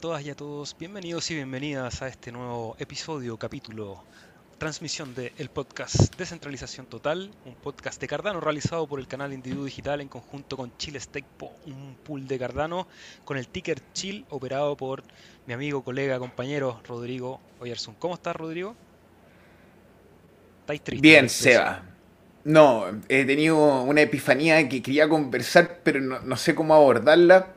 a todas y a todos, bienvenidos y bienvenidas a este nuevo episodio, capítulo, transmisión de el podcast Descentralización Total, un podcast de Cardano realizado por el canal Individuo Digital en conjunto con Chile Stake, un pool de Cardano con el ticker Chill operado por mi amigo, colega, compañero Rodrigo Oyerson. ¿Cómo estás, Rodrigo? ¿Estáis tristes? Bien, Seba. No, he tenido una epifanía que quería conversar, pero no sé cómo abordarla.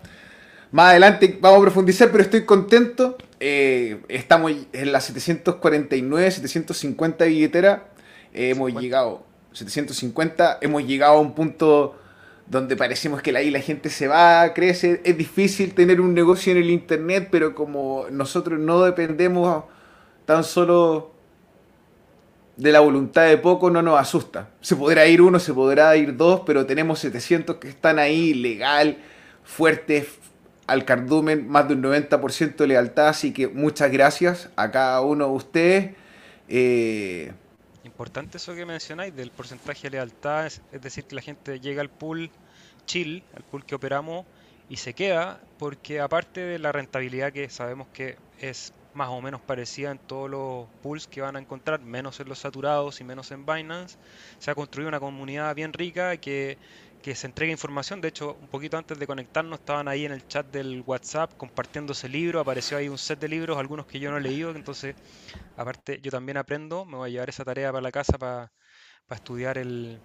Más adelante vamos a profundizar, pero estoy contento. Eh, estamos en la 749, 750 billetera. hemos llegado, 750, hemos llegado a un punto donde parecemos que ahí la gente se va, crece. Es difícil tener un negocio en el internet, pero como nosotros no dependemos tan solo de la voluntad de poco, no nos asusta. Se podrá ir uno, se podrá ir dos, pero tenemos 700 que están ahí legal, fuertes, al cardumen más de un 90% de lealtad, así que muchas gracias a cada uno de ustedes. Eh, Importante eso que mencionáis del porcentaje de lealtad, es, decir, que la gente llega al pool chill, al pool que operamos, y se queda, porque aparte de la rentabilidad que sabemos que es más o menos parecida en todos los pools que van a encontrar, menos en los saturados y menos en Binance, se ha construido una comunidad bien rica que que se entregue información. De hecho, un poquito antes de conectarnos estaban ahí en el chat del WhatsApp compartiéndose libros. Apareció ahí un set de libros, algunos que yo no he leído. Entonces, aparte, yo también aprendo. Me voy a llevar esa tarea para la casa para, estudiar el,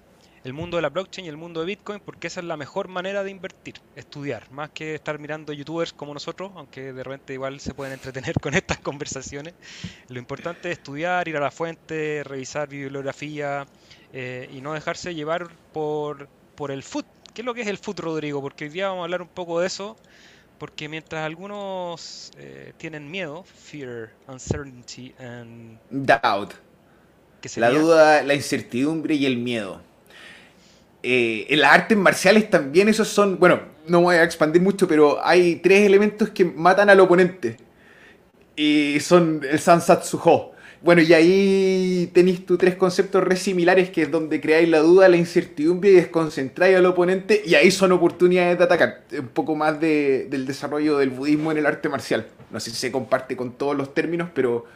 el mundo de la blockchain y el mundo de Bitcoin, porque esa es la mejor manera de invertir, estudiar, más que estar mirando youtubers como nosotros, aunque de repente igual se pueden entretener con estas conversaciones. Lo importante es estudiar, ir a la fuente, revisar bibliografía eh, y no dejarse llevar por por el foot. ¿Qué es lo que es el foot, Rodrigo? Porque hoy día vamos a hablar un poco de eso. Porque mientras algunos eh, tienen miedo, fear, uncertainty and doubt, la duda, la incertidumbre y el miedo. Eh, en las artes marciales también esos son, bueno, no voy a expandir mucho, pero hay tres elementos que matan al oponente. Y son el Sansatsu Ho. Bueno, y ahí tenéis tus tres conceptos re similares, que es donde creáis la duda, la incertidumbre y desconcentráis al oponente, y ahí son oportunidades de atacar. Un poco más del desarrollo del budismo en el arte marcial. No sé si se comparte con todos los términos, pero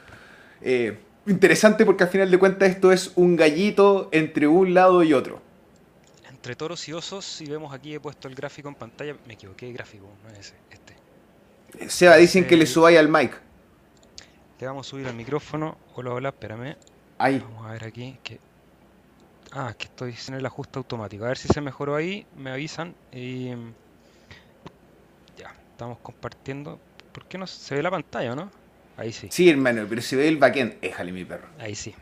eh, interesante porque al final de cuentas esto es un gallito entre un lado y otro. Entre toros y osos, si vemos aquí he puesto el gráfico en pantalla, me equivoqué gráfico, no es ese, este. Seba, dicen que le subáis al mic vamos a subir el micrófono. Hola, hola, espérame. Ahí. Vamos a ver aquí. Que... Ah, que estoy en el ajuste automático. A ver si se mejoró ahí. Me avisan. Y... Ya, estamos compartiendo. ¿Por qué no se ve la pantalla, no? Ahí sí. Sí, hermano, pero se ve el backend. Éjale, mi perro. Ahí sí.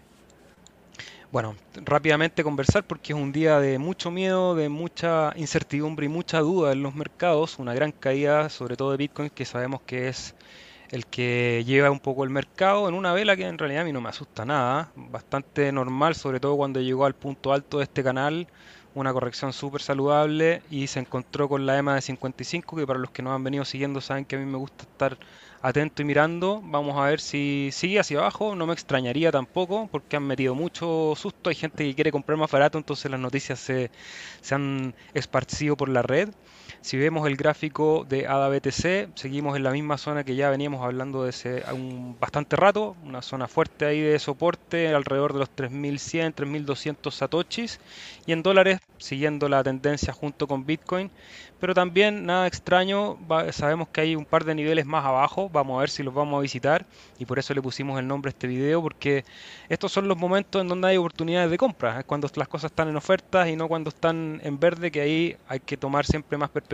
Bueno, rápidamente conversar porque es un día de mucho miedo, de mucha incertidumbre y mucha duda en los mercados. Una gran caída, sobre todo de Bitcoin, que sabemos que es el que lleva un poco el mercado en una vela que en realidad a mí no me asusta nada, bastante normal, sobre todo cuando llegó al punto alto de este canal, una corrección súper saludable y se encontró con la EMA de 55, que para los que no han venido siguiendo saben que a mí me gusta estar atento y mirando. Vamos a ver si sigue hacia abajo, no me extrañaría tampoco, porque han metido mucho susto, hay gente que quiere comprar más barato, entonces las noticias se, se han esparcido por la red. Si vemos el gráfico de ADA-BTC, seguimos en la misma zona que ya veníamos hablando desde un bastante rato, una zona fuerte ahí de soporte alrededor de los 3100, 3200 satoshis y en dólares siguiendo la tendencia junto con Bitcoin, pero también nada extraño, sabemos que hay un par de niveles más abajo, vamos a ver si los vamos a visitar y por eso le pusimos el nombre a este video porque estos son los momentos en donde hay oportunidades de compra, es cuando las cosas están en ofertas y no cuando están en verde que ahí hay que tomar siempre más perspectiva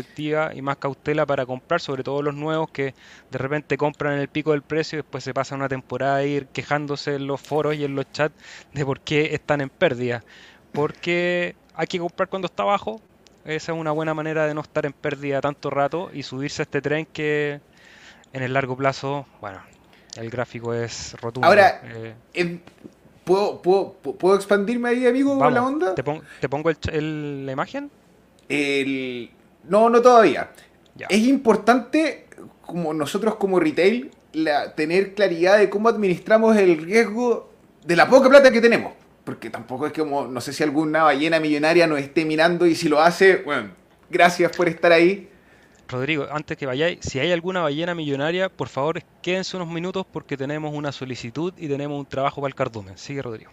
y más cautela para comprar, sobre todo los nuevos que de repente compran en el pico del precio y después se pasan una temporada a ir quejándose en los foros y en los chats de por qué están en pérdida. Porque hay que comprar cuando está abajo, esa es una buena manera de no estar en pérdida tanto rato y subirse a este tren que en el largo plazo, bueno, el gráfico es rotundo. Ahora, eh, em, ¿puedo, puedo, expandirme ahí, amigo, con la onda? ¿Te, pongo el, la imagen? El, no, no todavía. Es importante, como nosotros como retail, tener claridad de cómo administramos el riesgo de la poca plata que tenemos porque tampoco es como, no sé si alguna ballena millonaria nos esté mirando y si lo hace, bueno, gracias por estar ahí. Rodrigo, antes que vayáis, si hay alguna ballena millonaria, por favor quédense unos minutos porque tenemos una solicitud y tenemos un trabajo para el cardumen. Sigue, Rodrigo.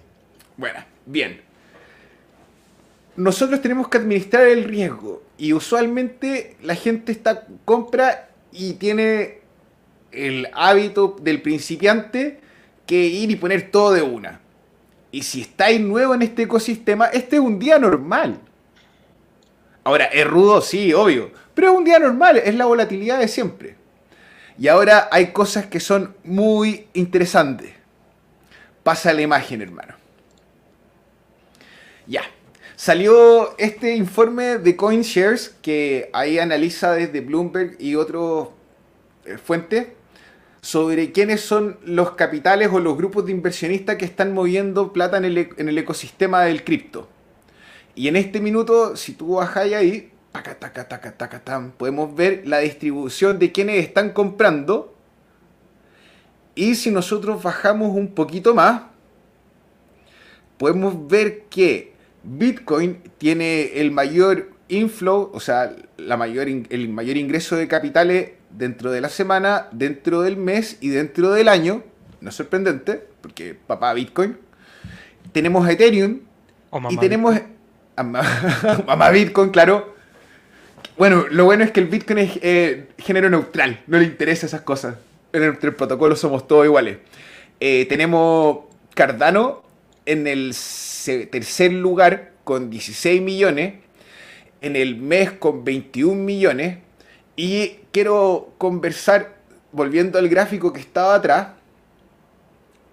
Bueno, bien. Nosotros tenemos que administrar el riesgo y usualmente la gente está compra y tiene el hábito del principiante que ir y poner todo de una. Y si estáis nuevo en este ecosistema, este es un día normal. Ahora, es rudo, sí, obvio. Pero es un día normal, es la volatilidad de siempre. Y ahora hay cosas que son muy interesantes. Pasa la imagen, hermano. Ya. Salió este informe de CoinShares que ahí analiza desde Bloomberg y otras eh, fuentes sobre quiénes son los capitales o los grupos de inversionistas que están moviendo plata en el, e, ecosistema del cripto. Y en este minuto, si tú bajas ahí, podemos ver la distribución de quienes están comprando. Y si nosotros bajamos un poquito más, podemos ver que Bitcoin tiene el mayor inflow, o sea, la mayor, el mayor ingreso de capitales dentro de la semana, dentro del mes y dentro del año. No es sorprendente, porque papá Bitcoin. Tenemos Ethereum y tenemos mamá Bitcoin, claro. Bueno, lo bueno es que el Bitcoin es eh, género neutral, no le interesa esas cosas. En el, protocolo somos todos iguales. Eh, tenemos Cardano en el tercer lugar con 16 millones, en el mes con 21 millones, y quiero conversar, volviendo al gráfico que estaba atrás,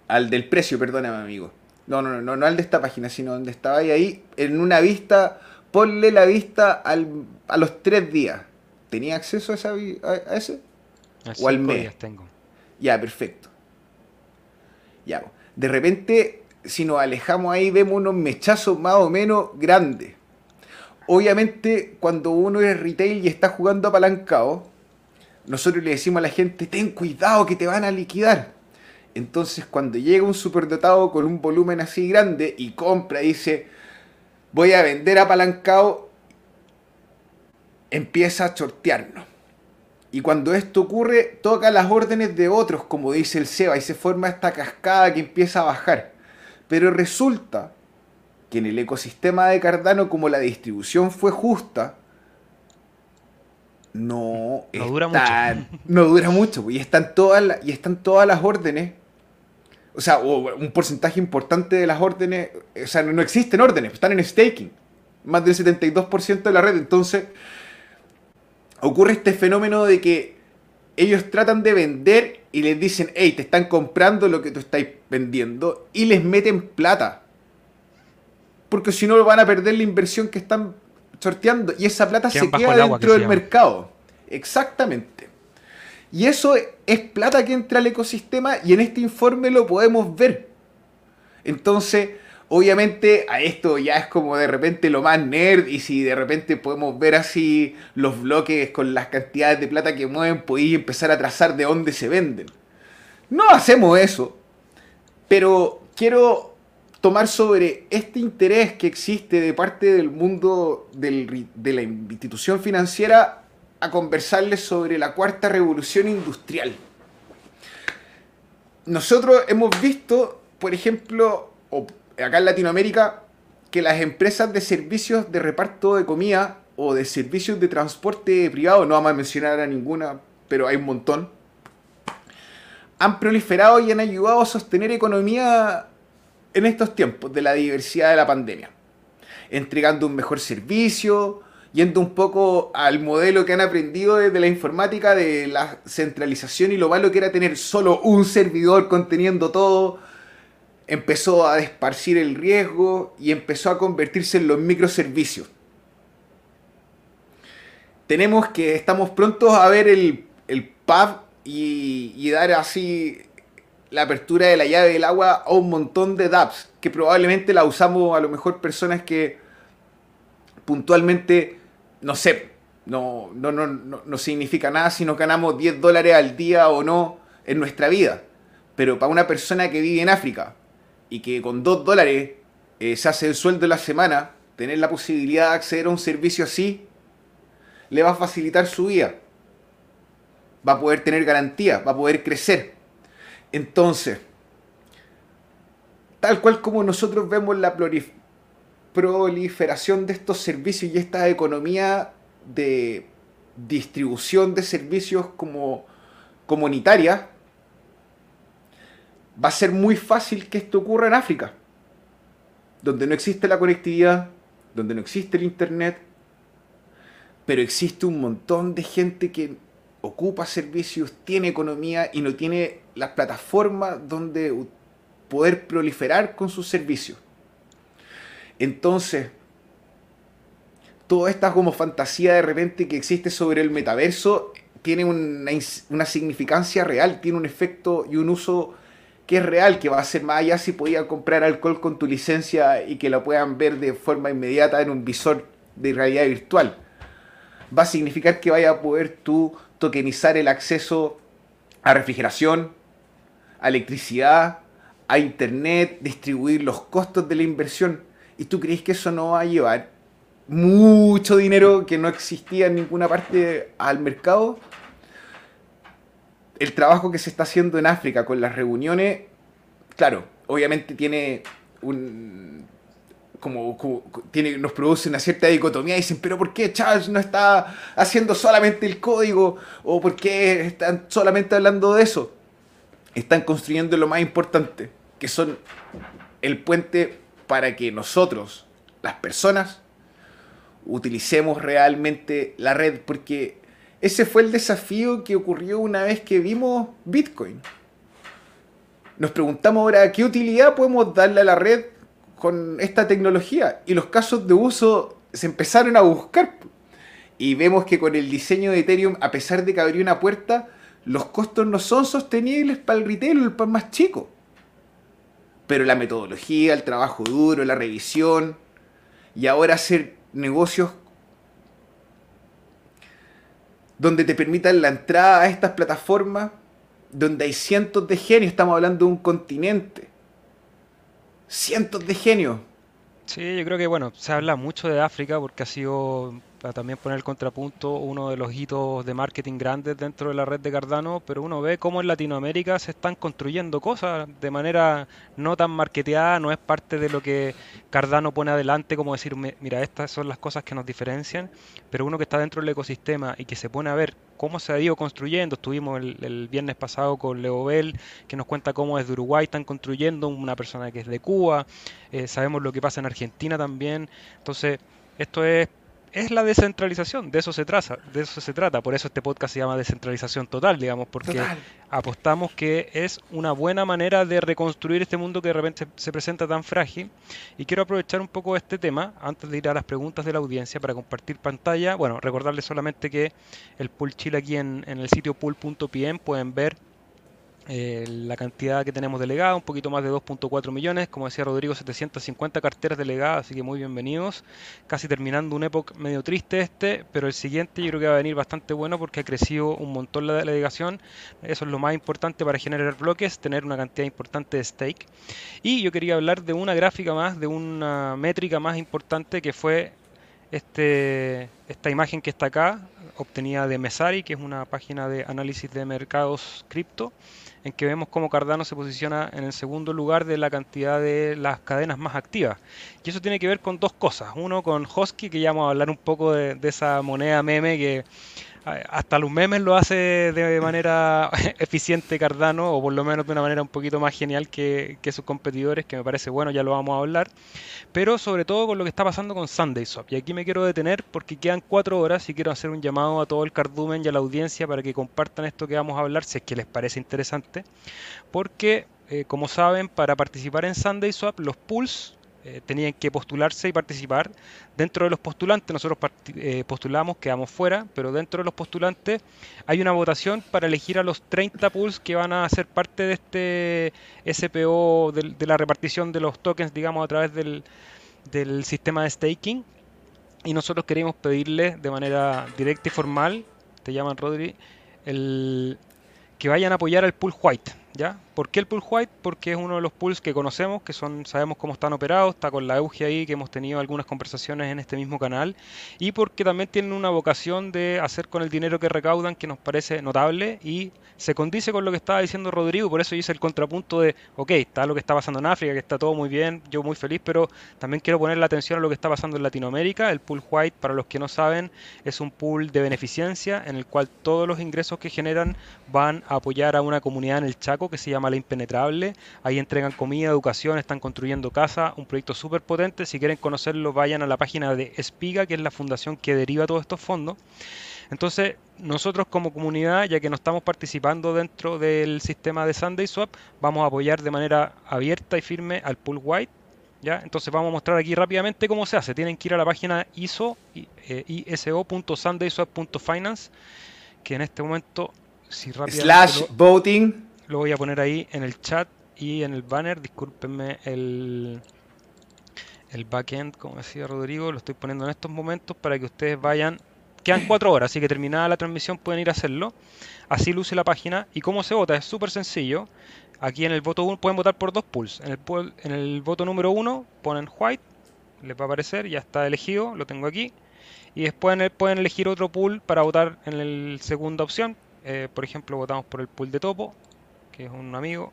al del precio, perdóname amigo. No, no, no, no al de esta página, sino donde estaba ahí, ahí en una vista, ponle la vista a los tres días. ¿Tenía acceso a, esa, a, ese? o al mes. tengo. Ya, perfecto. Ya, de repente, si nos alejamos ahí, vemos unos mechazos más o menos grandes. Obviamente, cuando uno es retail y está jugando apalancado, nosotros le decimos a la gente, ten cuidado que te van a liquidar. Entonces cuando llega un superdotado con un volumen así grande y compra dice, voy a vender apalancado, empieza a chortearnos. Y cuando esto ocurre, toca las órdenes de otros, como dice el SEBA, y se forma esta cascada que empieza a bajar. Pero resulta que en el ecosistema de Cardano, como la distribución fue justa, no, no dura mucho. No dura mucho, y están todas y están todas las órdenes o sea, un porcentaje importante de las órdenes, o sea, no, existen órdenes, están en staking, más del 72% de la red. Entonces, ocurre este fenómeno de que ellos tratan de vender y les dicen, hey, te están comprando lo que tú estás vendiendo y les meten plata. Porque si no van a perder la inversión que están sorteando y esa plata se queda dentro del mercado. Exactamente. Y eso es plata que entra al ecosistema y en este informe lo podemos ver. Entonces, obviamente a esto ya es como de repente lo más nerd y si de repente podemos ver así los bloques con las cantidades de plata que mueven, podéis empezar a trazar de dónde se venden. No hacemos eso, pero quiero tomar sobre este interés que existe de parte del mundo de la institución financiera a conversarles sobre la cuarta revolución industrial. Nosotros hemos visto, por ejemplo, acá en Latinoamérica, que las empresas de servicios de reparto de comida o de servicios de transporte privado, no vamos a mencionar a ninguna, pero hay un montón, han proliferado y han ayudado a sostener economía en estos tiempos de la diversidad de la pandemia, entregando un mejor servicio, yendo un poco al modelo que han aprendido desde la informática de la centralización y lo malo que era tener solo un servidor conteniendo todo, empezó a desparcir el riesgo y empezó a convertirse en los microservicios. Tenemos que, estamos prontos a ver el, el pub y, y dar así la apertura de la llave del agua a un montón de dApps, que probablemente la usamos a lo mejor personas que puntualmente no sé, no, no, no, no, significa nada si nos ganamos 10 dólares al día o no en nuestra vida. Pero para una persona que vive en África y que con 2 dólares eh, se hace el sueldo de la semana, tener la posibilidad de acceder a un servicio así, le va a facilitar su vida. va a poder tener garantía, va a poder crecer. Entonces, tal cual como nosotros vemos la proliferación de estos servicios y esta economía de distribución de servicios como comunitaria, va a ser muy fácil que esto ocurra en África, donde no existe la conectividad, donde no existe el Internet, pero existe un montón de gente que ocupa servicios, tiene economía y no tiene las plataformas donde poder proliferar con sus servicios. Entonces, toda esta como fantasía de repente que existe sobre el metaverso tiene una, una significancia real, tiene un efecto y un uso que es real, que va a ser más allá si podía comprar alcohol con tu licencia y que lo puedan ver de forma inmediata en un visor de realidad virtual. Va a significar que vaya a poder tú tokenizar el acceso a refrigeración, a electricidad, a internet, distribuir los costos de la inversión. ¿Y tú crees que eso no va a llevar mucho dinero que no existía en ninguna parte al mercado? El trabajo que se está haciendo en África con las reuniones, claro, obviamente tiene un como, tiene, nos produce una cierta dicotomía dicen, pero ¿por qué Charles no está haciendo solamente el código? ¿O por qué están solamente hablando de eso? Están construyendo lo más importante, que son el puente para que nosotros, las personas, utilicemos realmente la red, porque ese fue el desafío que ocurrió una vez que vimos Bitcoin. Nos preguntamos ahora qué utilidad podemos darle a la red con esta tecnología. Y los casos de uso se empezaron a buscar. Y vemos que con el diseño de Ethereum, a pesar de que abrió una puerta, los costos no son sostenibles para el retail el pan más chico. Pero la metodología, el trabajo duro, la revisión y ahora hacer negocios donde te permitan la entrada a estas plataformas, donde hay cientos de genios, estamos hablando de un continente. Cientos de genios. Sí, yo creo que bueno, se habla mucho de África porque ha sido para también poner el contrapunto, uno de los hitos de marketing grandes dentro de la red de Cardano, pero uno ve cómo en Latinoamérica se están construyendo cosas de manera no tan marketeada, no es parte de lo que Cardano pone adelante, como decir, mira, estas son las cosas que nos diferencian, pero uno que está dentro del ecosistema y que se pone a ver cómo se ha ido construyendo, estuvimos el, viernes pasado con Leo Bell, que nos cuenta cómo desde Uruguay están construyendo, una persona que es de Cuba, eh, sabemos lo que pasa en Argentina también, entonces esto es es la descentralización, de eso se trata, de eso se trata, por eso este podcast se llama descentralización total, digamos, porque apostamos que es una buena manera de reconstruir este mundo que de repente se presenta tan frágil. Y quiero aprovechar un poco este tema antes de ir a las preguntas de la audiencia para compartir pantalla, bueno, recordarles solamente que el Pool Chile aquí en, en el sitio pool.pm pueden ver eh, la cantidad que tenemos delegada, un poquito más de 2.4 millones, como decía Rodrigo, 750 carteras delegadas, así que muy bienvenidos. Casi terminando un época medio triste este, pero el siguiente yo creo que va a venir bastante bueno porque ha crecido un montón la delegación. Eso es lo más importante para generar bloques, tener una cantidad importante de stake. Y yo quería hablar de una gráfica más, de una métrica más importante que fue este, esta imagen que está acá, obtenida de Mesari, que es una página de análisis de mercados cripto en que vemos cómo Cardano se posiciona en el segundo lugar de la cantidad de las cadenas más activas. Y eso tiene que ver con dos cosas. Uno con Hosky, que ya vamos a hablar un poco de, de esa moneda meme que hasta los memes lo hace de manera eficiente Cardano, o por lo menos de una manera un poquito más genial que, sus competidores, que me parece bueno, ya lo vamos a hablar. Pero sobre todo con lo que está pasando con Sunday Swap. Y aquí me quiero detener porque quedan cuatro horas y quiero hacer un llamado a todo el cardumen y a la audiencia para que compartan esto que vamos a hablar, si es que les parece interesante. Porque, eh, como saben, para participar en Sunday Swap, los pools eh, tenían que postularse y participar. Dentro de los postulantes, nosotros eh, postulamos, quedamos fuera, pero dentro de los postulantes hay una votación para elegir a los 30 pools que van a ser parte de este SPO, de, la repartición de los tokens, digamos, a través del, del sistema de staking. Y nosotros queríamos pedirle de manera directa y formal, te llaman Rodri, el, que vayan a apoyar al pool white, ¿ya? ¿Por qué el pool white? Porque es uno de los pools que conocemos, que son sabemos cómo están operados, está con la Euge ahí, que hemos tenido algunas conversaciones en este mismo canal, y porque también tienen una vocación de hacer con el dinero que recaudan que nos parece notable y se condice con lo que estaba diciendo Rodrigo, por eso hice el contrapunto de, ok, está lo que está pasando en África, que está todo muy bien, yo muy feliz, pero también quiero poner la atención a lo que está pasando en Latinoamérica. El pool white, para los que no saben, es un pool de beneficencia en el cual todos los ingresos que generan van a apoyar a una comunidad en el Chaco que se llama La Impenetrable. Ahí entregan comida, educación, están construyendo casa, un proyecto súper potente. Si quieren conocerlo, vayan a la página de Espiga, que es la fundación que deriva todos estos fondos. Entonces, nosotros como comunidad, ya que no estamos participando dentro del sistema de Sunday Swap, vamos a apoyar de manera abierta y firme al Pool White. ¿ya? Entonces vamos a mostrar aquí rápidamente cómo se hace. Tienen que ir a la página ISO, eh, iso.sundayswap.finance, que en este momento, si rápidamente... Slash voting. Lo voy a poner ahí en el chat y en el banner. Discúlpenme el, el backend, como decía Rodrigo, lo estoy poniendo en estos momentos para que ustedes vayan Quedan cuatro horas, así que terminada la transmisión pueden ir a hacerlo. Así luce la página. ¿Y cómo se vota? Es súper sencillo. Aquí en el voto 1 pueden votar por dos pools. En el, en el voto número 1 ponen white, les va a aparecer, ya está elegido, lo tengo aquí. Y después pueden elegir otro pool para votar en la segunda opción. Eh, por ejemplo, votamos por el pool de topo, que es un amigo.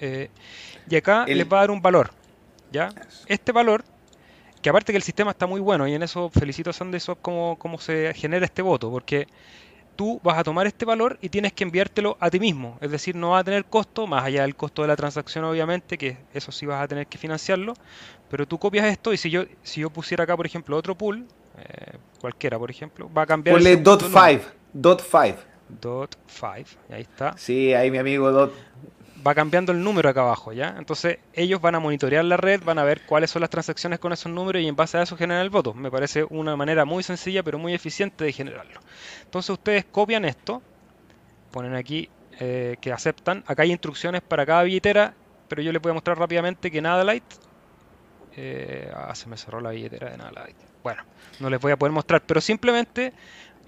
Eh, y acá les va a dar un valor. ¿ya? Este valor que aparte que el sistema está muy bueno y en eso felicito a SandeSwap cómo, cómo se genera este voto, porque tú vas a tomar este valor y tienes que enviártelo a ti mismo, es decir, no va a tener costo, más allá del costo de la transacción obviamente, que eso sí vas a tener que financiarlo, pero tú copias esto y si yo, si yo pusiera acá, por ejemplo, otro pool, eh, cualquiera, por ejemplo, va a cambiar... Ponle dot 5, dot 5. Dot 5, ahí está. Sí, ahí mi amigo dot va cambiando el número acá abajo, ¿ya? Entonces ellos van a monitorear la red, van a ver cuáles son las transacciones con esos números y en base a eso generan el voto. Me parece una manera muy sencilla pero muy eficiente de generarlo. Entonces ustedes copian esto, ponen aquí eh, que aceptan. Acá hay instrucciones para cada billetera, pero yo les voy a mostrar rápidamente que nada light. Eh, ah, se me cerró la billetera de nada light. Bueno, no les voy a poder mostrar, pero simplemente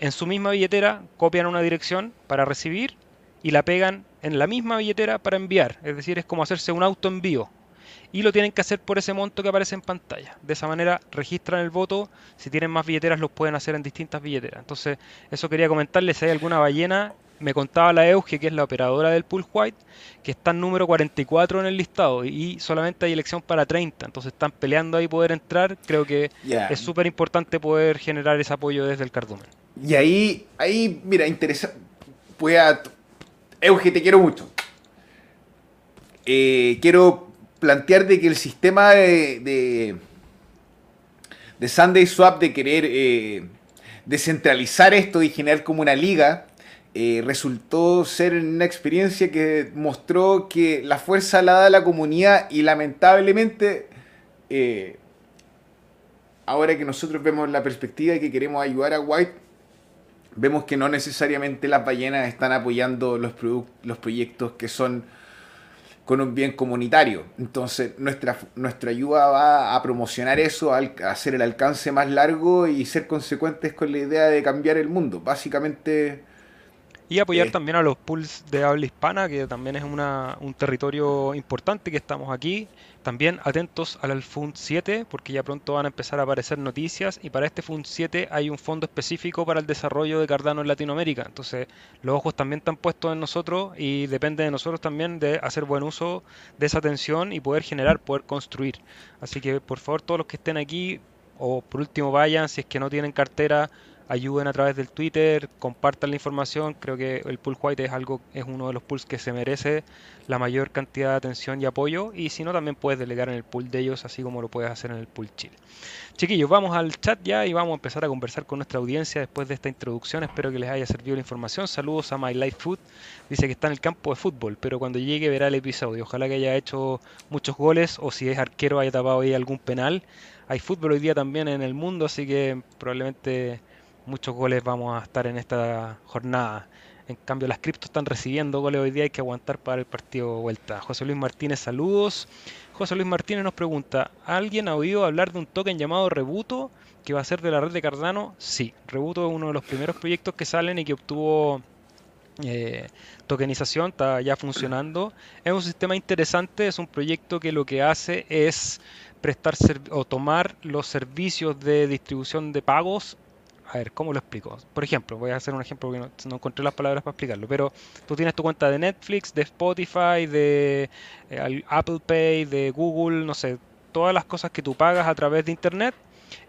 en su misma billetera copian una dirección para recibir y la pegan en la misma billetera para enviar. Es decir, es como hacerse un auto envío. Y lo tienen que hacer por ese monto que aparece en pantalla. De esa manera registran el voto. Si tienen más billeteras, los pueden hacer en distintas billeteras. Entonces, eso quería comentarles. Si hay alguna ballena, me contaba la Euge, que es la operadora del Pool White, que está en número 44 en el listado y solamente hay elección para 30. Entonces, están peleando ahí poder entrar. Creo que es súper importante poder generar ese apoyo desde el cardumen. Y ahí, ahí mira, interesante. Voy a Euge, te quiero mucho. Eh, quiero plantear de que el sistema de, de, Sunday Swap de querer eh, descentralizar esto y generar como una liga eh, resultó ser una experiencia que mostró que la fuerza la da la comunidad y lamentablemente ahora que nosotros vemos la perspectiva y que queremos ayudar a White vemos que no necesariamente las ballenas están apoyando los, los proyectos que son con un bien comunitario. Entonces, nuestra, nuestra ayuda va a promocionar eso, a hacer el alcance más largo y ser consecuentes con la idea de cambiar el mundo. Básicamente y apoyar también a los pools de habla hispana, que también es una, un territorio importante que estamos aquí. También atentos al FUND 7, porque ya pronto van a empezar a aparecer noticias. Y para este FUND 7 hay un fondo específico para el desarrollo de Cardano en Latinoamérica. Entonces, los ojos también están puestos en nosotros y depende de nosotros también de hacer buen uso de esa atención y poder generar, poder construir. Así que, por favor, todos los que estén aquí, o por último vayan, si es que no tienen cartera ayuden a través del Twitter, compartan la información. Creo que el pool white es algo, es uno de los pools que se merece la mayor cantidad de atención y apoyo. Y si no, también puedes delegar en el pool de ellos, así como lo puedes hacer en el pool Chile. Chiquillos, vamos al chat ya y vamos a empezar a conversar con nuestra audiencia después de esta introducción. Espero que les haya servido la información. Saludos a My Life Food. Dice que está en el campo de fútbol, pero cuando llegue verá el episodio. Ojalá que haya hecho muchos goles o si es arquero haya tapado ahí algún penal. Hay fútbol hoy día también en el mundo, así que probablemente muchos goles vamos a estar en esta jornada. En cambio, las criptos están recibiendo goles hoy día, hay que aguantar para el partido de vuelta. José Luis Martínez, saludos. José Luis Martínez nos pregunta, ¿alguien ha oído hablar de un token llamado Rebuto que va a ser de la red de Cardano? Sí, Rebuto es uno de los primeros proyectos que salen y que obtuvo eh, tokenización, está ya funcionando. Es un sistema interesante, es un proyecto que lo que hace es prestar o tomar los servicios de distribución de pagos. A ver, ¿cómo lo explico? Por ejemplo, voy a hacer un ejemplo porque no, encontré las palabras para explicarlo, pero tú tienes tu cuenta de Netflix, de Spotify, de eh, Apple Pay, de Google, no sé, todas las cosas que tú pagas a través de Internet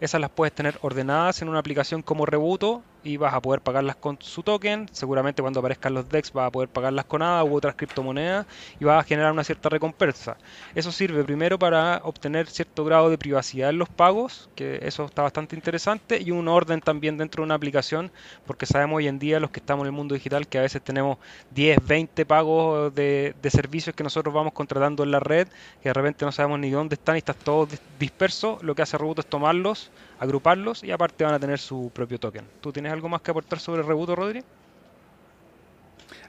esas las puedes tener ordenadas en una aplicación como Rebuto y vas a poder pagarlas con su token. Seguramente cuando aparezcan los DEX vas a poder pagarlas con ADA u otras criptomonedas y vas a generar una cierta recompensa. Eso sirve primero para obtener cierto grado de privacidad en los pagos, que eso está bastante interesante, y un orden también dentro de una aplicación, porque sabemos hoy en día los que estamos en el mundo digital que a veces tenemos 10, 20 pagos de, servicios que nosotros vamos contratando en la red, que de repente no sabemos ni dónde están y están todos dispersos. Lo que hace Rebuto es tomarlos agruparlos y aparte van a tener su propio token. ¿Tú tienes algo más que aportar sobre Rebuto, Rodri?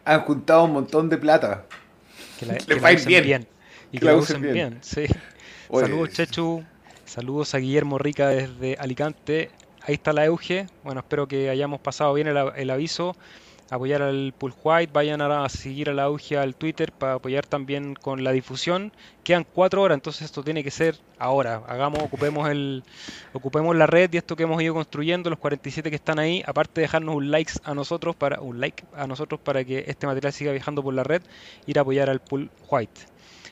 Han juntado un montón de plata. Que la, que bien. Y que, la usen bien. sí. Saludos, Chechu. Saludos a Guillermo Rica desde Alicante. Ahí está la Euge. Bueno, espero que hayamos pasado bien el aviso apoyar al Pool White, vayan a seguir a la auge al Twitter para apoyar también con la difusión. Quedan cuatro horas, entonces esto tiene que ser ahora. Hagamos, ocupemos el, ocupemos la red y esto que hemos ido construyendo, los 47 que están ahí, aparte de dejarnos un like a nosotros para un like a nosotros para que este material siga viajando por la red, ir a apoyar al Pool White.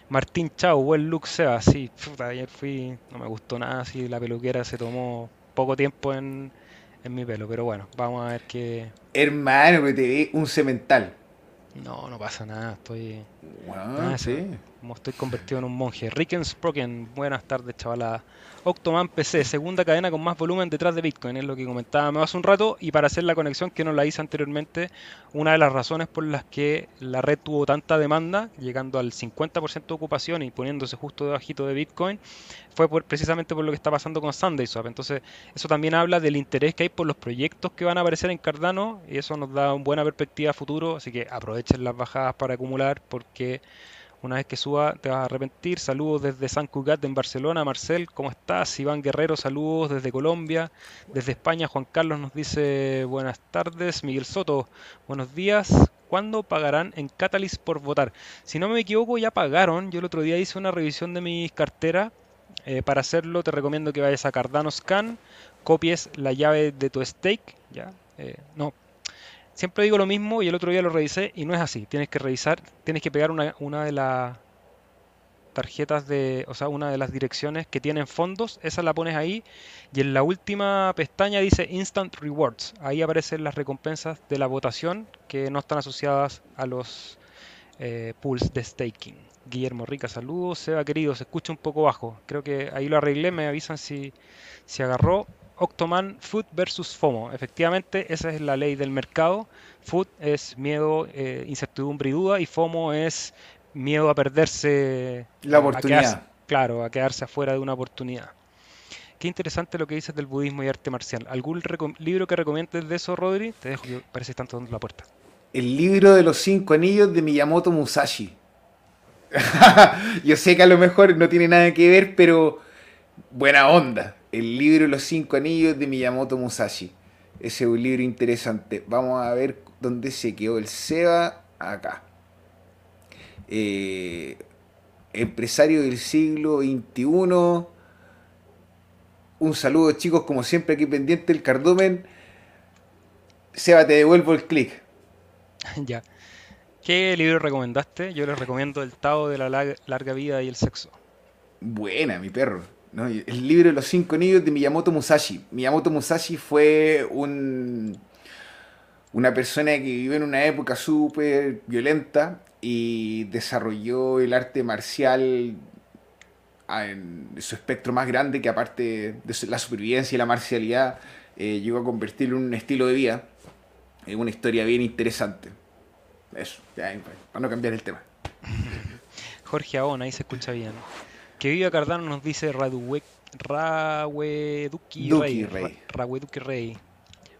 Martín Chao, buen look Seba, sí, ayer fui, no me gustó nada, sí, la peluquera se tomó poco tiempo en en mi pelo, pero bueno, vamos a ver qué. Hermano, que te vi un cemental. No, no pasa nada, estoy. Bueno, sí. Como estoy convertido en un monje. Rickensproken, buenas tardes, chavalada. Octoman PC, segunda cadena con más volumen detrás de Bitcoin, es lo que comentaba hace un rato. Y para hacer la conexión que no la hice anteriormente, una de las razones por las que la red tuvo tanta demanda, llegando al 50% de ocupación y poniéndose justo debajito de Bitcoin, fue precisamente por lo que está pasando con SundaySwap. Entonces, eso también habla del interés que hay por los proyectos que van a aparecer en Cardano y eso nos da una buena perspectiva a futuro. Así que aprovechen las bajadas para acumular porque una vez que suba te vas a arrepentir. Saludos desde San Cugat en Barcelona. Marcel, ¿cómo estás? Iván Guerrero, saludos desde Colombia. Desde España, Juan Carlos nos dice buenas tardes. Miguel Soto, buenos días. ¿Cuándo pagarán en Catalyst por votar? Si no me equivoco, ya pagaron. Yo el otro día hice una revisión de mis carteras. Eh, para hacerlo te recomiendo que vayas a Cardano Scan, copies la llave de tu stake. ¿ya? Eh, no, siempre digo lo mismo y el otro día lo revisé y no es así. Tienes que revisar, tienes que pegar una, una de las tarjetas de, o sea, una de las direcciones que tienen fondos, esa la pones ahí y en la última pestaña dice Instant Rewards. Ahí aparecen las recompensas de la votación que no están asociadas a los eh, pools de staking. Guillermo Rica, saludos. Seba querido, se escucha un poco bajo. Creo que ahí lo arreglé, me avisan si, si agarró. Octoman Food versus FOMO. Efectivamente, esa es la ley del mercado. Food es miedo, eh, incertidumbre y duda, y FOMO es miedo a perderse la oportunidad. claro, a quedarse afuera de una oportunidad. Qué interesante lo que dices del budismo y arte marcial. ¿Algún libro que recomiendes de eso, Rodri? Te dejo que parece tanto dando la puerta. El libro de los cinco anillos de Miyamoto Musashi. Yo sé que a lo mejor no tiene nada que ver, pero buena onda. El libro Los Cinco Anillos de Miyamoto Musashi. Ese es un libro interesante. Vamos a ver dónde se quedó el Seba. Acá. Eh, empresario del siglo XXI. Un saludo chicos, como siempre aquí pendiente el cardumen. Seba, te devuelvo el clic. ya. ¿Qué libro recomendaste? Yo les recomiendo El Tao de la larga vida y el sexo. Buena, mi perro. El libro de los cinco anillos de Miyamoto Musashi. Miyamoto Musashi fue un, una persona que vivió en una época súper violenta y desarrolló el arte marcial en su espectro más grande, que aparte de la supervivencia y la marcialidad, eh, llegó a convertirlo en un estilo de vida. Es una historia bien interesante. Eso, para no cambiar el tema. Jorge Aón, ahí se escucha bien. Que viva Cardano nos dice Raduwe, Raweduki Rey, Rey. Rey.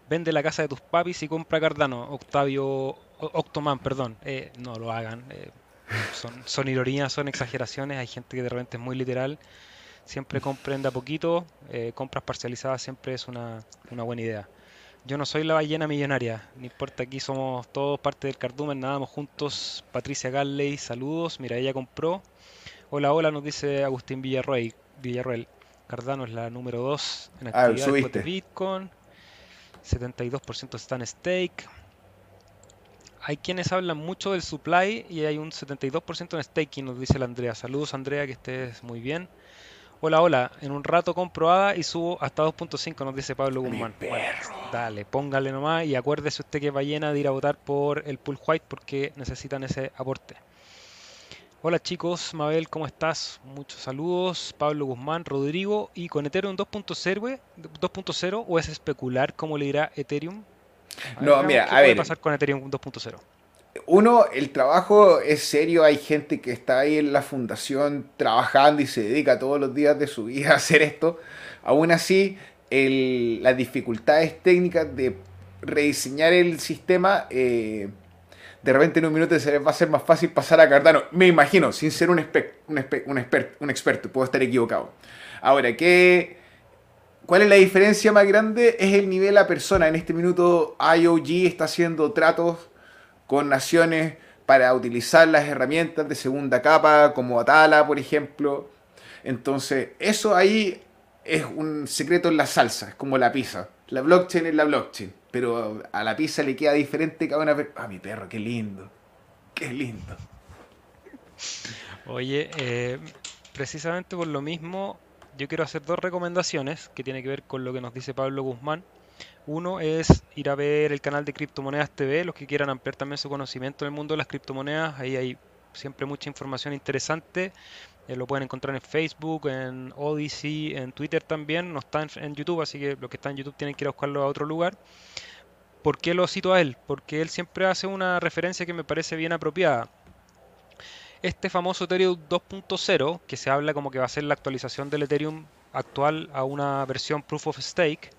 Vende la casa de tus papis y compra Cardano. Octavio, Octoman, perdón. Eh, no lo hagan. Eh, son, son ironías, son exageraciones. Hay gente que de repente es muy literal. Siempre compren de a poquito. Eh, compras parcializadas siempre es una, una buena idea. Yo no soy la ballena millonaria, no importa, aquí somos todos parte del cardumen, nadamos juntos. Patricia Galley, saludos, mira, ella compró. Hola, hola, nos dice Agustín Villarroel. Villarroel. Cardano es la número 2 en Ah, actividad de Bitcoin. 72% está en stake. Hay quienes hablan mucho del supply y hay un 72% en staking, nos dice la Andrea. Saludos Andrea, que estés muy bien. Hola, hola. En un rato comprobada y subo hasta 2.5, nos dice Pablo Guzmán. Bueno, dale, póngale nomás y acuérdese usted que es ballena de ir a votar por el Pool White porque necesitan ese aporte. Hola chicos, Mabel, ¿cómo estás? Muchos saludos. Pablo Guzmán, Rodrigo. ¿Y con Ethereum 2.0 2.0 o es especular como le dirá Ethereum? A ver, No, veamos mira, qué a puede ver. pasar con Ethereum 2.0. Uno, el trabajo es serio, hay gente que está ahí en la fundación trabajando y se dedica todos los días de su vida a hacer esto. Aún así, el- las dificultades técnicas de rediseñar el sistema, eh, de repente en un minuto se les va a ser más fácil pasar a Cardano. Me imagino, sin ser un, un, un un experto, puedo estar equivocado. Ahora, ¿qué, ¿Cuál es la diferencia más grande? Es el nivel a persona. En este minuto IOG está haciendo tratos con naciones para utilizar las herramientas de segunda capa, como Atala, por ejemplo. Entonces, eso ahí es un secreto en la salsa, es como la pizza. La blockchain es la blockchain, pero a la pizza le queda diferente cada una. Ah, mi perro, qué lindo. Qué lindo. Oye, eh, precisamente por lo mismo, yo quiero hacer dos recomendaciones que tienen que ver con lo que nos dice Pablo Guzmán. Uno es ir a ver el canal de Criptomonedas TV, los que quieran ampliar también su conocimiento en el mundo de las criptomonedas. Ahí hay siempre mucha información interesante. Eh, lo pueden encontrar en Facebook, en Odyssey, en Twitter también. No está en, YouTube, así que los que están en YouTube tienen que ir a buscarlo a otro lugar. ¿Por qué lo cito a él? Porque él siempre hace una referencia que me parece bien apropiada este famoso Ethereum 2.0, que se habla como que va a ser la actualización del Ethereum actual a una versión Proof of Stake,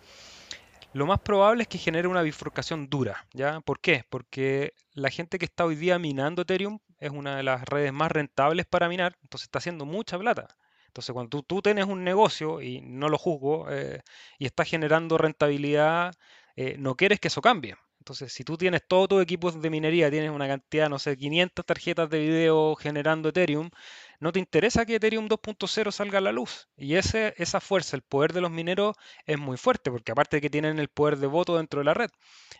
lo más probable es que genere una bifurcación dura, ¿ya? ¿Por qué? Porque la gente que está hoy día minando Ethereum es una de las redes más rentables para minar, entonces está haciendo mucha plata. Entonces, cuando tú, tú tienes un negocio, y no lo juzgo, eh, y está generando rentabilidad, eh, no quieres que eso cambie. Entonces, si tú tienes todo tu equipo de minería, tienes una cantidad, no sé, 500 tarjetas de video generando Ethereum, no te interesa que Ethereum 2.0 salga a la luz. Y ese, esa fuerza, el poder de los mineros es muy fuerte, porque aparte de que tienen el poder de voto dentro de la red.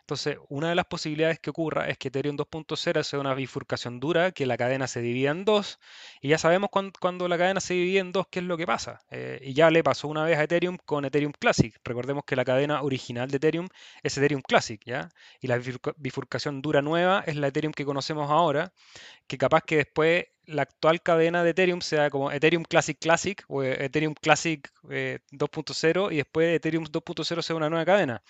Entonces, una de las posibilidades que ocurra es que Ethereum 2.0 sea una bifurcación dura, que la cadena se divida en dos, y ya sabemos cuan- cuando, la cadena se divide en dos qué es lo que pasa. Eh, y ya le pasó una vez a Ethereum con Ethereum Classic. Recordemos que la cadena original de Ethereum es Ethereum Classic, ¿ya? Y la bifurca- bifurcación dura nueva es la Ethereum que conocemos ahora, que capaz que después la actual cadena de Ethereum sea como Ethereum Classic Classic o eh, Ethereum Classic eh, 2.0 y después Ethereum 2.0 sea una nueva cadena.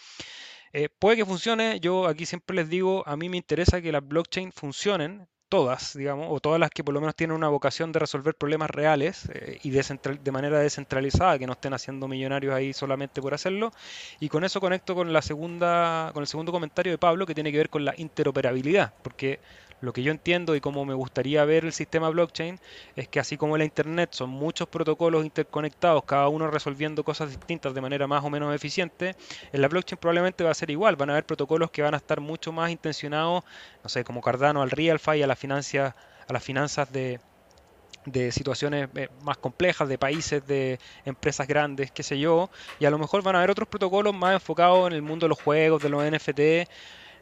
Eh, puede que funcione, yo aquí siempre les digo, a mí me interesa que las blockchain funcionen, todas, digamos, o todas las que por lo menos tienen una vocación de resolver problemas reales eh, y de manera descentralizada, que no estén haciendo millonarios ahí solamente por hacerlo. Y con eso conecto con la segunda, con el segundo comentario de Pablo, que tiene que ver con la interoperabilidad, porque lo que yo entiendo y como me gustaría ver el sistema blockchain es que así como la Internet son muchos protocolos interconectados, cada uno resolviendo cosas distintas de manera más o menos eficiente, en la blockchain probablemente va a ser igual, van a haber protocolos que van a estar mucho más intencionados, no sé, como Cardano al RealFi, a las finanzas, a las finanzas de, de situaciones eh, más complejas, de países, de empresas grandes, qué sé yo, y a lo mejor van a haber otros protocolos más enfocados en el mundo de los juegos, de los NFT.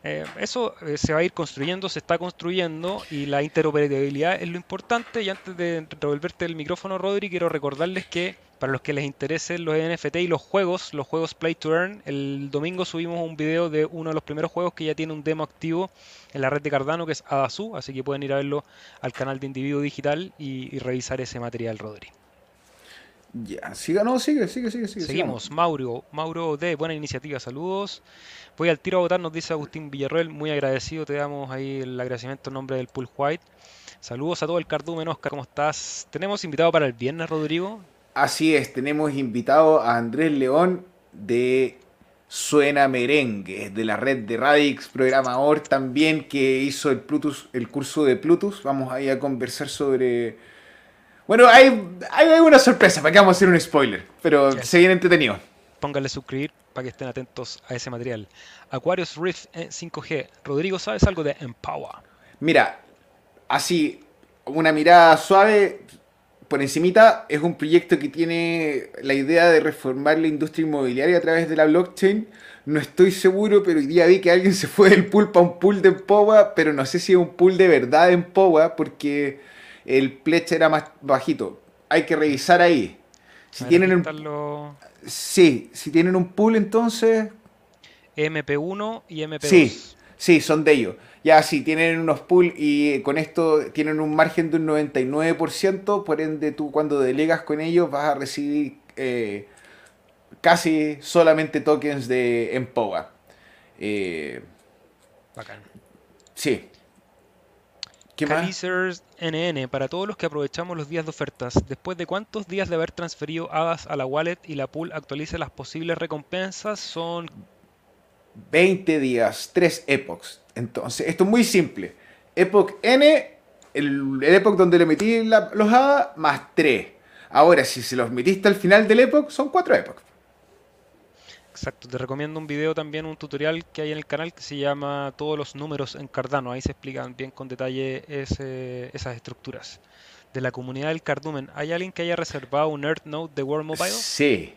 Eh, eso eh, se va a ir construyendo, se está construyendo y la interoperabilidad es lo importante. Y antes de revolverte el micrófono, Rodri, quiero recordarles que para los que les interesen los NFT y los juegos, los juegos Play to Earn, el domingo subimos un video de uno de los primeros juegos que ya tiene un demo activo en la red de Cardano, que es Adazu, así que pueden ir a verlo al canal de Individuo Digital y, y revisar ese material, Rodri. Ya, siga, no, sigue, sigue, sigue, sigue. Seguimos, sigamos. Mauro, Mauro de Buena Iniciativa, saludos. Voy al tiro a votar, nos dice Agustín Villarroel, muy agradecido, te damos ahí el agradecimiento en nombre del Pool White. Saludos a todo el cardumen, Oscar, ¿cómo estás? Tenemos invitado para el viernes, Rodrigo. Así es, tenemos invitado a Andrés León de Suena Merengue, de la red de Radix, programador también que hizo el, Plutus, el curso de Plutus. Vamos ahí a conversar sobre... Bueno, hay, hay una sorpresa, para que vamos a hacer un spoiler, pero Ya. se viene entretenido. Póngale suscribir para que estén atentos a ese material. Aquarius Rift 5G. Rodrigo, ¿sabes algo de Empower? Mira, así, una mirada suave, por encimita, es un proyecto que tiene la idea de reformar la industria inmobiliaria a través de la blockchain. No estoy seguro, pero hoy día vi que alguien se fue del pool para un pool de Empower, pero no sé si es un pool de verdad de Empower, porque el pledge era más bajito. Hay que revisar ahí. Si tienen un... Sí, si tienen un pool entonces... MP1 y MP2. Sí, sí, son de ellos. Ya, sí, tienen unos pools y con esto tienen un margen de un 99%, por ende tú cuando delegas con ellos vas a recibir eh, casi solamente tokens de Empower. Eh, Bacán. Sí. ¿Qué NN, para todos los que aprovechamos los días de ofertas, después de cuántos días de haber transferido hadas a la wallet y la pool actualice las posibles recompensas, son 20 días, 3 epochs. Entonces, esto es muy simple. Epoch N, el, epoch donde le metí los hadas, más 3. Ahora, si se los metiste al final del epoch, son 4 epochs. Exacto, te recomiendo un video también, un tutorial que hay en el canal que se llama Todos los números en Cardano. Ahí se explican bien con detalle esas estructuras. De la comunidad del Cardumen, ¿hay alguien que haya reservado un Earth Node de World Mobile? Sí,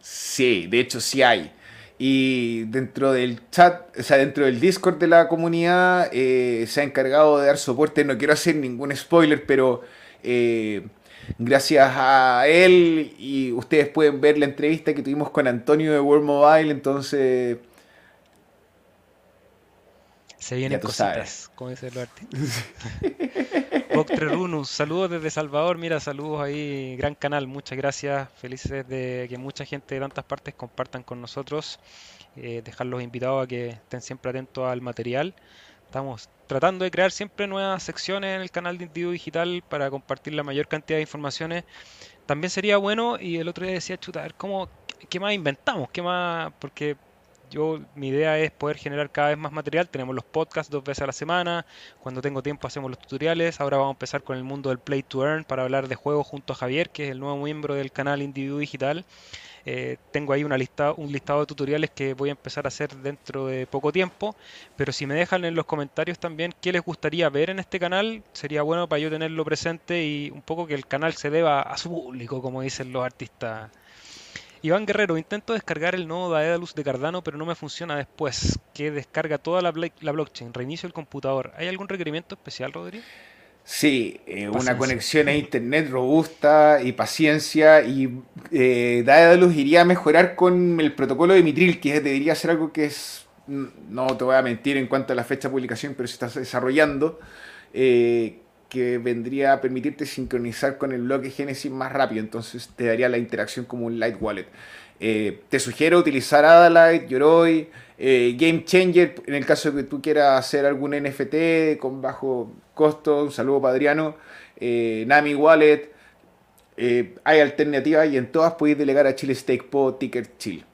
sí, de hecho sí hay. Y dentro del chat, o sea, dentro del Discord de la comunidad, eh, se ha encargado de dar soporte. No quiero hacer ningún spoiler, pero eh, gracias a él y ustedes pueden ver la entrevista que tuvimos con Antonio de World Mobile, entonces... Se vienen cositas, como dice el Runus, saludos desde Salvador, mira, saludos ahí, gran canal, muchas gracias, felices de que mucha gente de tantas partes compartan con nosotros, eh, dejarlos invitados a que estén siempre atentos al material. Estamos tratando de crear siempre nuevas secciones en el canal de Individuo Digital para compartir la mayor cantidad de informaciones. También sería bueno, y el otro día decía, chuta, a ver, ¿cómo, ¿qué más inventamos? ¿Qué más? Porque yo, mi idea es poder generar cada vez más material. Tenemos los podcasts dos veces a la semana. Cuando tengo tiempo hacemos los tutoriales. Ahora vamos a empezar con el mundo del Play to Earn para hablar de juegos junto a Javier, que es el nuevo miembro del canal Individuo Digital. Eh, tengo ahí una lista, un listado de tutoriales que voy a empezar a hacer dentro de poco tiempo. Pero si me dejan en los comentarios también qué les gustaría ver en este canal, sería bueno para yo tenerlo presente y un poco que el canal se deba a su público, como dicen los artistas. Iván Guerrero, intento descargar el nodo Daedalus de Cardano, pero no me funciona después, que descarga toda la, la blockchain, reinicio el computador. ¿Hay algún requerimiento especial, Rodrigo? Sí, eh, una conexión a internet robusta y paciencia y eh, Daedalus iría a mejorar con el protocolo de Mitril, que debería ser algo que es, no te voy a mentir en cuanto a la fecha de publicación, pero se está desarrollando, eh, que vendría a permitirte sincronizar con el bloque Genesis más rápido, entonces te daría la interacción como un Light Wallet. Eh, te sugiero utilizar Adalite, Yoroi, eh, Game Changer en el caso de que tú quieras hacer algún NFT con bajo costo. Un saludo para Adriano. Eh, Nami Wallet. hay alternativas y en todas podéis delegar a Chile Stake Po, Ticker Chill.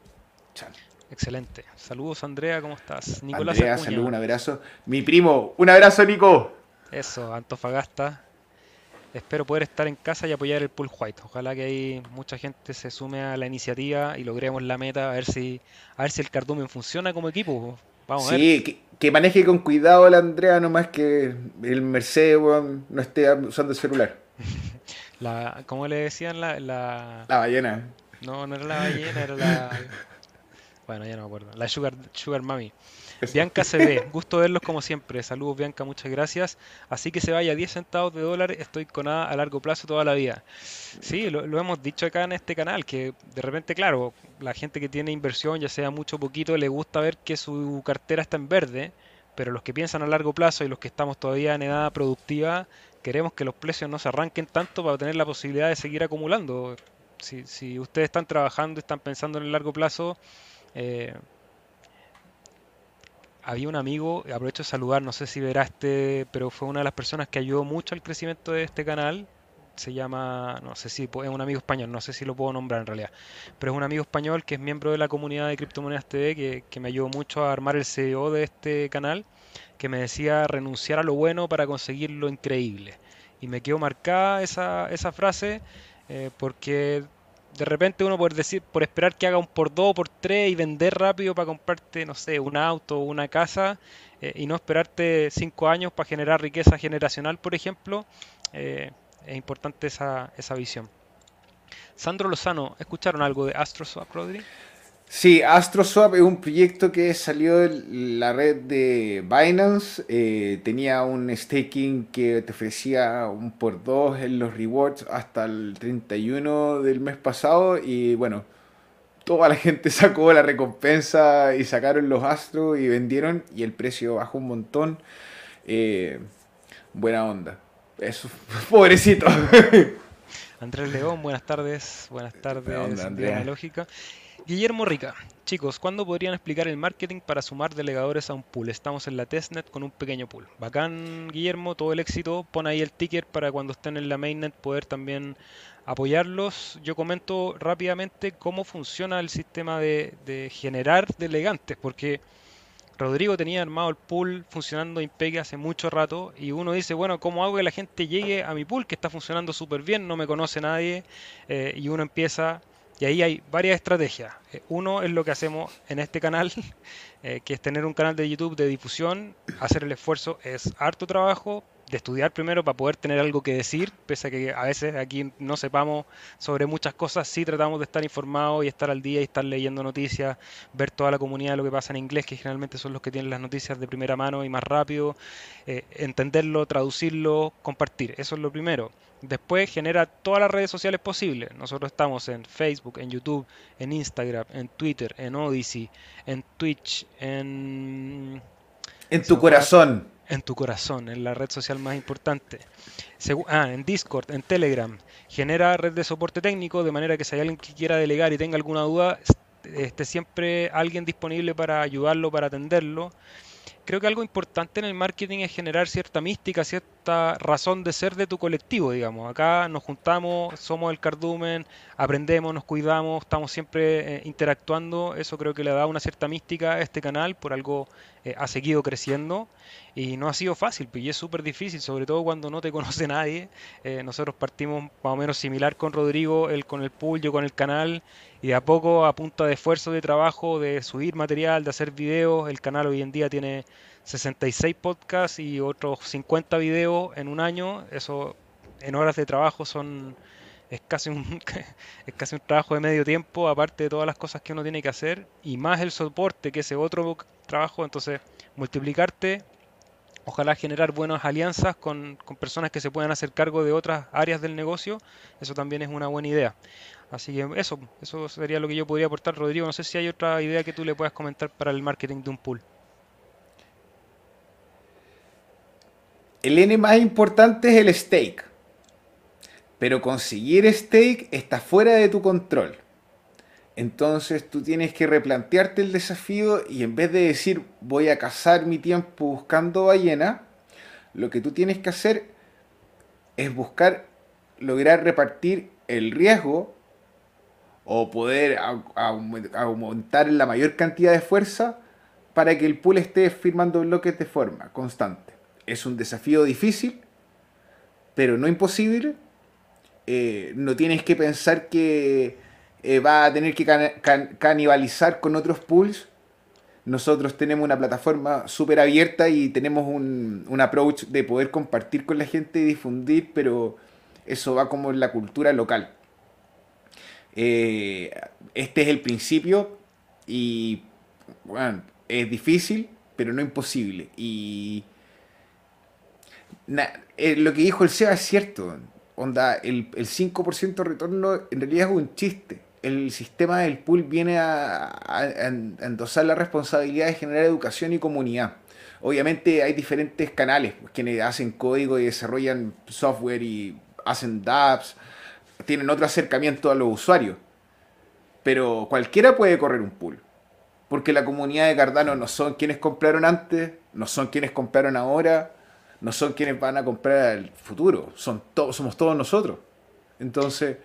Excelente. Saludos Andrea, ¿cómo estás? Nicolás Andrea, saludos, un abrazo. Mi primo, un abrazo Nico. Eso, Antofagasta. Espero poder estar en casa y apoyar el Pool White. Ojalá que ahí mucha gente se sume a la iniciativa y logremos la meta, a ver si, a ver si el cardumen funciona como equipo. Vamos a ver. Sí, que, maneje con cuidado la Andrea, nomás que el Mercedes no esté usando el celular. la, ¿Cómo le decían? La, la... la ballena. No, no era la ballena, era la... Bueno, ya no me acuerdo. La Sugar, Sugar Mami. Bianca CB, gusto verlos como siempre. Saludos Bianca, muchas gracias. Así que se vaya 10 centavos de dólar, estoy con A a largo plazo toda la vida. Sí, lo, hemos dicho acá en este canal, que de repente, claro, la gente que tiene inversión, ya sea mucho o poquito, le gusta ver que su cartera está en verde, pero los que piensan a largo plazo y los que estamos todavía en edad productiva, queremos que los precios no se arranquen tanto para tener la posibilidad de seguir acumulando. Si, si ustedes están trabajando están pensando en el largo plazo, eh, había un amigo, aprovecho de saludar, no sé si verá este, pero fue una de las personas que ayudó mucho al crecimiento de este canal. Se llama, no sé si es un amigo español, no sé si lo puedo nombrar en realidad, pero es un amigo español que es miembro de la comunidad de Criptomonedas TV, que, que me ayudó mucho a armar el CEO de este canal, que me decía renunciar a lo bueno para conseguir lo increíble. Y me quedó marcada esa, esa frase eh, porque de repente uno por decir, por esperar que haga un por dos por tres y vender rápido para comprarte, no sé, un auto o una casa eh, y no esperarte cinco años para generar riqueza generacional, por ejemplo, eh, es importante esa, esa visión. Sandro Lozano, ¿escucharon algo de AstroSwap, Rodri? Sí, AstroSwap es un proyecto que salió de la red de Binance. Eh, tenía un staking que te ofrecía un por dos en los rewards hasta el 31 del mes pasado. Y bueno, toda la gente sacó la recompensa y sacaron los astros y vendieron. Y el precio bajó un montón. Eh, buena onda. Eso, pobrecito. Andrés León, buenas tardes. Buenas tardes, Andrea Lógica. Guillermo Rica, chicos, ¿cuándo podrían explicar el marketing para sumar delegadores a un pool? Estamos en la testnet con un pequeño pool. Bacán, Guillermo, todo el éxito. Pon ahí el ticker para cuando estén en la mainnet poder también apoyarlos. Yo comento rápidamente cómo funciona el sistema de, de generar delegantes, porque Rodrigo tenía armado el pool funcionando Impegue hace mucho rato y uno dice, bueno, ¿cómo hago que la gente llegue a mi pool que está funcionando súper bien? No me conoce nadie eh, y uno empieza y ahí hay varias estrategias. Eh, uno es lo que hacemos en este canal, eh, que es tener un canal de YouTube de difusión, hacer el esfuerzo es harto trabajo, de estudiar primero para poder tener algo que decir, pese a que a veces aquí no sepamos sobre muchas cosas, sí tratamos de estar informados y estar al día y estar leyendo noticias, ver toda la comunidad de lo que pasa en inglés, que generalmente son los que tienen las noticias de primera mano y más rápido, eh, entenderlo, traducirlo, compartir, eso es lo primero. Después genera todas las redes sociales posibles. Nosotros estamos en Facebook, en YouTube, en Instagram, en Twitter, en Odyssey, en Twitch, en... En tu corazón. En tu corazón, en la red social más importante. ah, en Discord, en Telegram. Genera red de soporte técnico de manera que si hay alguien que quiera delegar y tenga alguna duda, esté siempre alguien disponible para ayudarlo, para atenderlo creo que algo importante en el marketing es generar cierta mística, cierta razón de ser de tu colectivo, digamos. Acá nos juntamos, somos el cardumen, aprendemos, nos cuidamos, estamos siempre eh, interactuando. Eso creo que le da una cierta mística a este canal, por algo eh, ha seguido creciendo y no ha sido fácil, pues, y es súper difícil, sobre todo cuando no te conoce nadie. Eh, nosotros partimos más o menos similar con Rodrigo, él con el pool, yo con el canal, y de a poco, a punta de esfuerzo de trabajo, de subir material, de hacer videos, el canal hoy en día tiene 66 podcasts y otros 50 videos en un año. Eso en horas de trabajo son es casi un es casi un trabajo de medio tiempo, aparte de todas las cosas que uno tiene que hacer y más el soporte, que ese otro trabajo, entonces multiplicarte ojalá generar buenas alianzas con, con, personas que se puedan hacer cargo de otras áreas del negocio, eso también es una buena idea. Así que eso, eso sería lo que yo podría aportar, Rodrigo. No sé si hay otra idea que tú le puedas comentar para el marketing de un pool. El N más importante es el stake. Pero conseguir stake está fuera de tu control. Entonces tú tienes que replantearte el desafío y en vez de decir voy a cazar mi tiempo buscando ballena, lo que tú tienes que hacer es buscar lograr repartir el riesgo o poder aumentar la mayor cantidad de fuerza para que el pool esté firmando bloques de forma constante. Es un desafío difícil, pero no imposible. Eh, no tienes que pensar que eh, va a tener que canibalizar con otros pools. Nosotros tenemos una plataforma súper abierta y tenemos un, un approach de poder compartir con la gente y difundir, pero eso va como en la cultura local. Eh, este es el principio y bueno, es difícil, pero no imposible. Y eh, lo que dijo el SEBA es cierto. Onda, el, el 5% de retorno en realidad es un chiste. El sistema del pool viene a, endosar la responsabilidad de generar educación y comunidad. Obviamente hay diferentes canales, pues, quienes hacen código y desarrollan software y hacen dApps, tienen otro acercamiento a los usuarios. Pero cualquiera puede correr un pool. Porque la comunidad de Cardano no son quienes compraron antes, no son quienes compraron ahora, no son quienes van a comprar el futuro. Son somos todos nosotros. Entonces,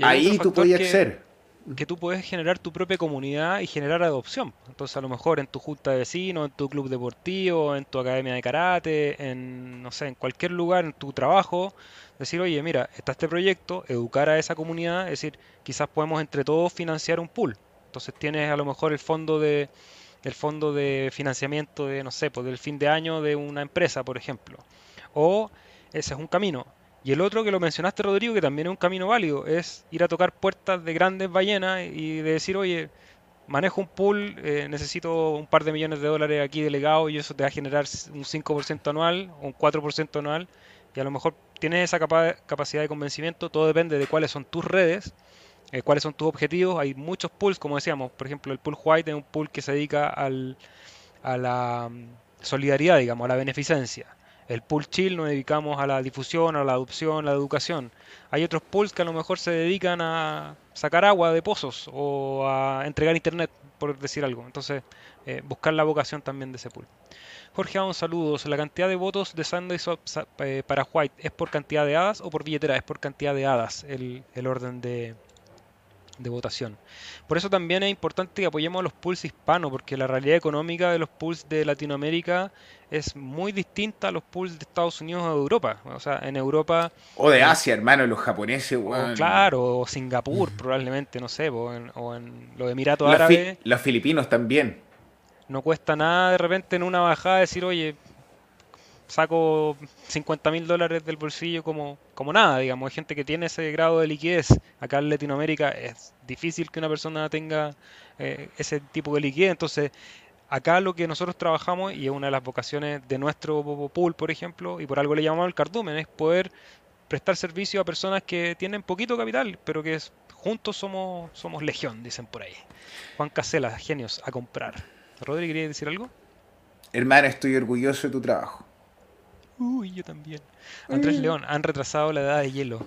ahí tú podías ser. que tú puedes generar tu propia comunidad y generar adopción. Entonces, a lo mejor en tu junta de vecinos, en tu club deportivo, en tu academia de karate, en, no sé, en cualquier lugar, en tu trabajo, decir, oye, mira, está este proyecto, educar a esa comunidad, es decir, quizás podemos entre todos financiar un pool. Entonces tienes a lo mejor el fondo de el fondo de financiamiento de, no sé, pues del fin de año de una empresa, por ejemplo. O ese es un camino. Y el otro que lo mencionaste, Rodrigo, que también es un camino válido, es ir a tocar puertas de grandes ballenas y de decir, oye, manejo un pool, eh, necesito un par de millones de dólares aquí delegado y eso te va a generar un 5% anual o un 4% anual. Y a lo mejor tienes esa capacidad de convencimiento, todo depende de cuáles son tus redes, eh, cuáles son tus objetivos. Hay muchos pools, como decíamos, por ejemplo, el pool white es un pool que se dedica al, a la mm, solidaridad, digamos, a la beneficencia. El pool chill nos dedicamos a la difusión, a la adopción, a la educación. Hay otros pools que a lo mejor se dedican a sacar agua de pozos o a entregar internet, por decir algo. Entonces, eh, buscar la vocación también de ese pool. Jorge un saludos. ¿La cantidad de votos de Sunday eh, para White es por cantidad de hadas o por billetera? Es por cantidad de hadas el, orden de, votación. Por eso también es importante que apoyemos a los pools hispanos, porque la realidad económica de los pools de Latinoamérica es muy distinta a los pools de Estados Unidos o de Europa. O sea, en Europa... O de Asia, hermano, los japoneses, Claro, o Singapur probablemente, no sé, o en, los Emiratos Árabes. los filipinos también. No cuesta nada de repente en una bajada decir, oye, saco 50 mil dólares del bolsillo como, como nada, digamos. Hay gente que tiene ese grado de liquidez. Acá en Latinoamérica es difícil que una persona tenga eh, ese tipo de liquidez. Entonces, acá lo que nosotros trabajamos, y es una de las vocaciones de nuestro pool, por ejemplo, y por algo le llamamos el cardumen, es poder prestar servicio a personas que tienen poquito capital, pero que juntos somos, somos legión, dicen por ahí. Juan Casela, genios, a comprar. Rodri, ¿querías decir algo? Hermana, estoy orgulloso de tu trabajo. Uy, yo también. Andrés. León, han retrasado la edad de hielo.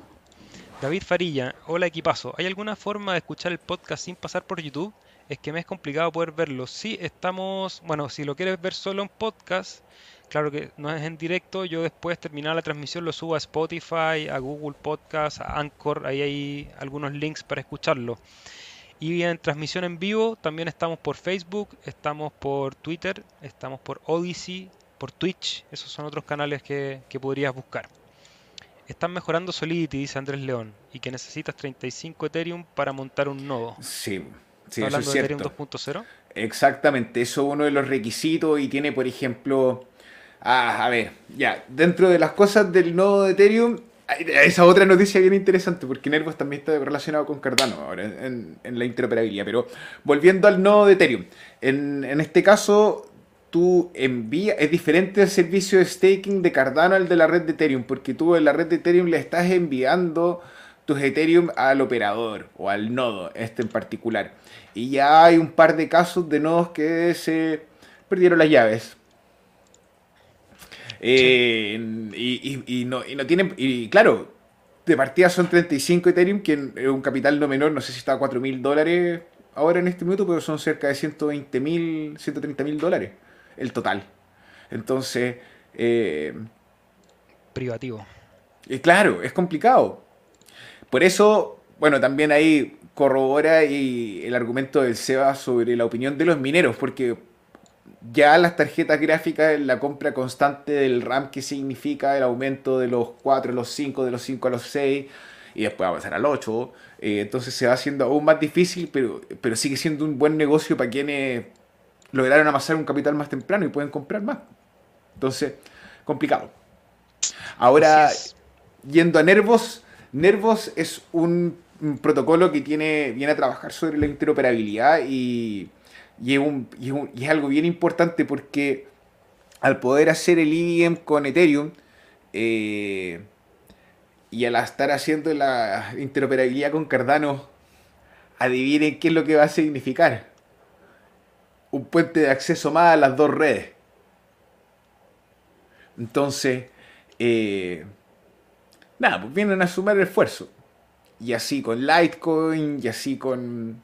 David Farilla, hola equipazo. ¿Hay alguna forma de escuchar el podcast sin pasar por YouTube? Es que me es complicado poder verlo. Sí, estamos, bueno, si lo quieres ver solo en podcast, claro que no es en directo, yo después terminar la transmisión lo subo a Spotify, a Google Podcast, a Anchor, ahí hay algunos links para escucharlo. Y en transmisión en vivo también estamos por Facebook, estamos por Twitter, estamos por Odyssey, por Twitch. Esos son otros canales que, podrías buscar. Están mejorando Solidity, dice Andrés León, y que necesitas 35 Ethereum para montar un nodo. Sí, sí hablando de Ethereum 2.0? Exactamente, eso es uno de los requisitos y tiene, por ejemplo, ah, a ver, ya, dentro de las cosas del nodo de Ethereum esa otra noticia bien interesante, porque Nervos también está relacionado con Cardano ahora en, la interoperabilidad. Pero volviendo al nodo de Ethereum, en, este caso tú envías, es diferente el servicio de staking de Cardano al de la red de Ethereum, porque tú en la red de Ethereum le estás enviando tus Ethereum al operador o al nodo, este en particular. Y ya hay un par de casos de nodos que se perdieron las llaves eh, y, no, y no tienen. Y claro, de partida son 35 Ethereum, que es un capital no menor, no sé si está a 4 mil dólares ahora en este minuto, pero son cerca de 120 mil, 130 mil dólares el total. Entonces. Eh, Privativo. Y claro, es complicado. Por eso, bueno, también ahí corrobora y el argumento del SEBA sobre la opinión de los mineros, porque ya las tarjetas gráficas, la compra constante del RAM, que significa el aumento de los 4 a los 5, de los 5 a los 6, y después va a pasar al 8. Eh, entonces se va haciendo aún más difícil, pero, pero sigue siendo un buen negocio para quienes lograron amasar un capital más temprano y pueden comprar más. Entonces, complicado. Ahora, yendo a Nervos, Nervos es un, un protocolo que tiene, viene a trabajar sobre la interoperabilidad y y es, algo bien importante porque al poder hacer el EVM con Ethereum eh, y al estar haciendo la interoperabilidad con Cardano, adivinen qué es lo que va a significar. Un puente de acceso más a las dos redes. Entonces, eh, nada, pues vienen a sumar esfuerzo. Y así con Litecoin, y así con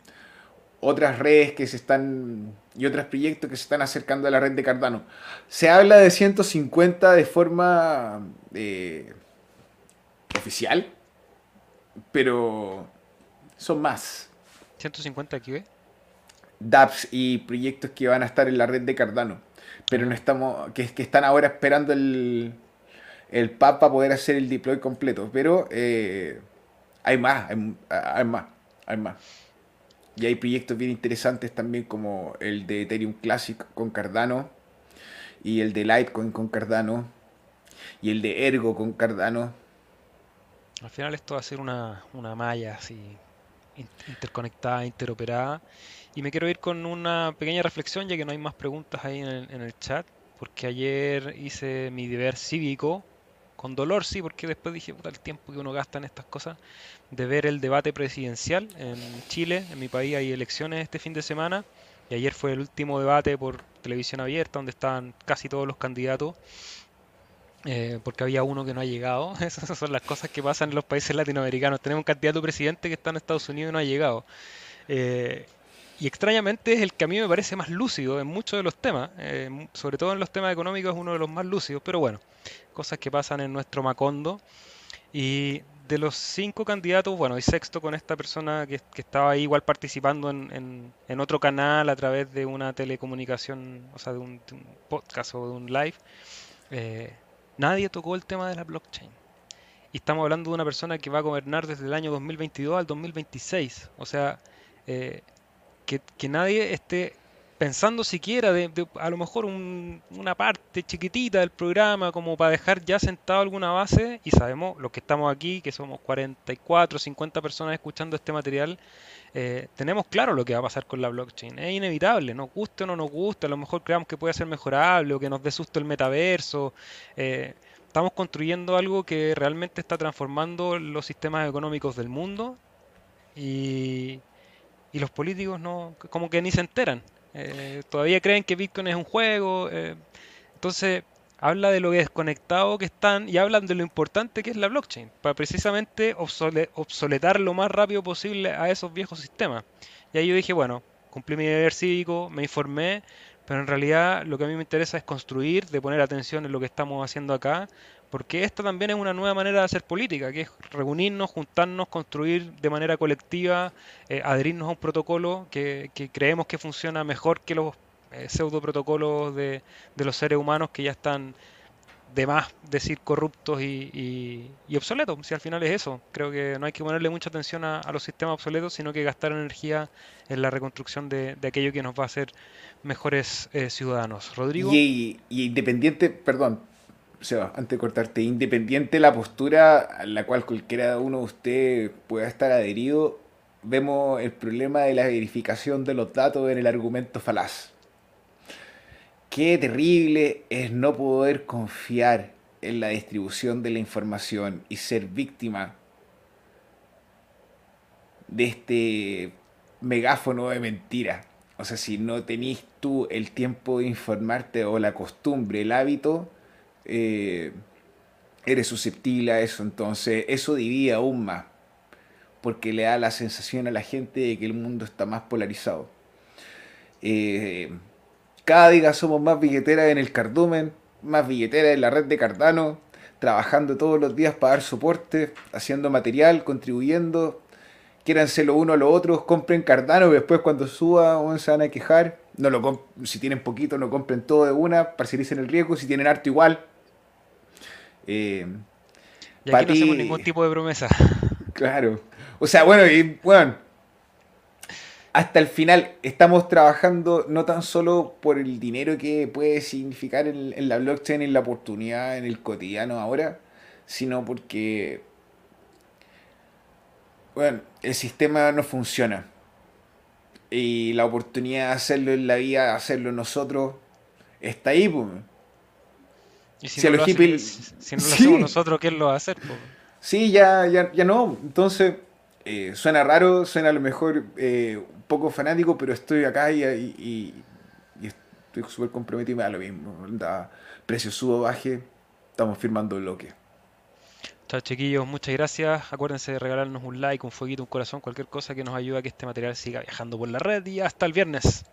otras redes que se están y otros proyectos que se están acercando a la red de Cardano. Se habla de 150 de forma eh, oficial, pero son más. 150 qué? dApps y proyectos que van a estar en la red de Cardano. Pero no estamos. que, que están ahora esperando el, el PAP para poder hacer el deploy completo. Pero eh, hay más, hay, más, hay más. Y hay proyectos bien interesantes también como el de Ethereum Classic con Cardano y el de Litecoin con Cardano y el de Ergo con Cardano. Al final esto va a ser una, una malla así interconectada, interoperada. Y me quiero ir con una pequeña reflexión, ya que no hay más preguntas ahí en el, en el chat, porque ayer hice mi deber cívico, con dolor sí, porque después dije, puta, el tiempo que uno gasta en estas cosas, de ver el debate presidencial en Chile, en mi país hay elecciones este fin de semana, y ayer fue el último debate por televisión abierta, donde estaban casi todos los candidatos. Eh, porque había uno que no ha llegado. Esas son las cosas que pasan en los países latinoamericanos. Tenemos un candidato presidente que está en Estados Unidos y no ha llegado. Eh, y extrañamente es el que a mí me parece más lúcido en muchos de los temas, eh, sobre todo en los temas económicos es uno de los más lúcidos, pero bueno, cosas que pasan en nuestro Macondo. Y de los cinco candidatos, bueno, y sexto con esta persona que, estaba ahí igual participando en, otro canal a través de una telecomunicación, o sea, de un, podcast o de un live, eh, nadie tocó el tema de la blockchain. Y estamos hablando de una persona que va a gobernar desde el año 2022 al 2026. O sea, eh, que, nadie esté pensando siquiera de, a lo mejor una parte chiquitita del programa como para dejar ya sentado alguna base y sabemos los que estamos aquí que somos 44 50 personas escuchando este material eh, tenemos claro lo que va a pasar con la blockchain. Es inevitable nos guste o no nos guste a lo mejor creamos que puede ser mejorable o que nos dé susto el metaverso. Eh, estamos construyendo algo que realmente está transformando los sistemas económicos del mundo y, y los políticos no, como que ni se enteran. Eh, todavía creen que Bitcoin es un juego. Eh, entonces, habla de lo desconectado que están y hablan de lo importante que es la blockchain, para precisamente obsoletar lo más rápido posible a esos viejos sistemas. Y ahí yo dije, bueno, cumplí mi deber cívico, me informé, pero en realidad lo que a mí me interesa es construir, de poner atención en lo que estamos haciendo acá, porque esta también es una nueva manera de hacer política, que es reunirnos, juntarnos, construir de manera colectiva, eh, adherirnos a un protocolo que, creemos que funciona mejor que los eh, pseudo protocolos de, los seres humanos que ya están de más decir corruptos y, obsoletos. Si al final es eso, creo que no hay que ponerle mucha atención a, los sistemas obsoletos, sino que gastar energía en la reconstrucción de, aquello que nos va a hacer mejores eh, ciudadanos. Rodrigo. Y, y, independiente, perdón, Seba, antes de cortarte, independiente de la postura a la cual cualquiera uno de ustedes pueda estar adherido, vemos el problema de la verificación de los datos en el argumento falaz. Qué terrible es no poder confiar en la distribución de la información y ser víctima de este megáfono de mentira. O sea, si no tenés tú el tiempo de informarte o la costumbre, el hábito, eh, eres susceptible a eso. Entonces, eso divide aún más, porque le da la sensación a la gente de que el mundo está más polarizado. Eh, cada día somos más billeteras en el cardumen, más billeteras en la red de Cardano, trabajando todos los días para dar soporte, haciendo material, contribuyendo. Quéranse lo uno a lo otro, compren Cardano y después cuando suba se van a quejar. No lo si tienen poquito, no compren todo de una, parcialicen el riesgo. Si tienen harto igual, eh, y aquí no hacemos ningún tipo de promesa. Claro. O sea, bueno, y bueno, hasta el final estamos trabajando no tan solo por el dinero que puede significar en, la blockchain, en la oportunidad, en el cotidiano ahora, sino porque, bueno, el sistema no funciona. Y la oportunidad de hacerlo en la vida, de hacerlo nosotros, está ahí, pues. Y si, no, lo, hacemos nosotros, ¿quién lo va a hacer? Sí, ya, ya, ya no. Entonces, eh, suena raro, suena a lo mejor eh, un poco fanático, pero estoy acá y, y, estoy súper comprometido y me da lo mismo. Da precio subo, baje, estamos firmando bloque. Chao chiquillos, muchas gracias. Acuérdense de regalarnos un like, un fueguito, un corazón, cualquier cosa que nos ayude a que este material siga viajando por la red y hasta el viernes.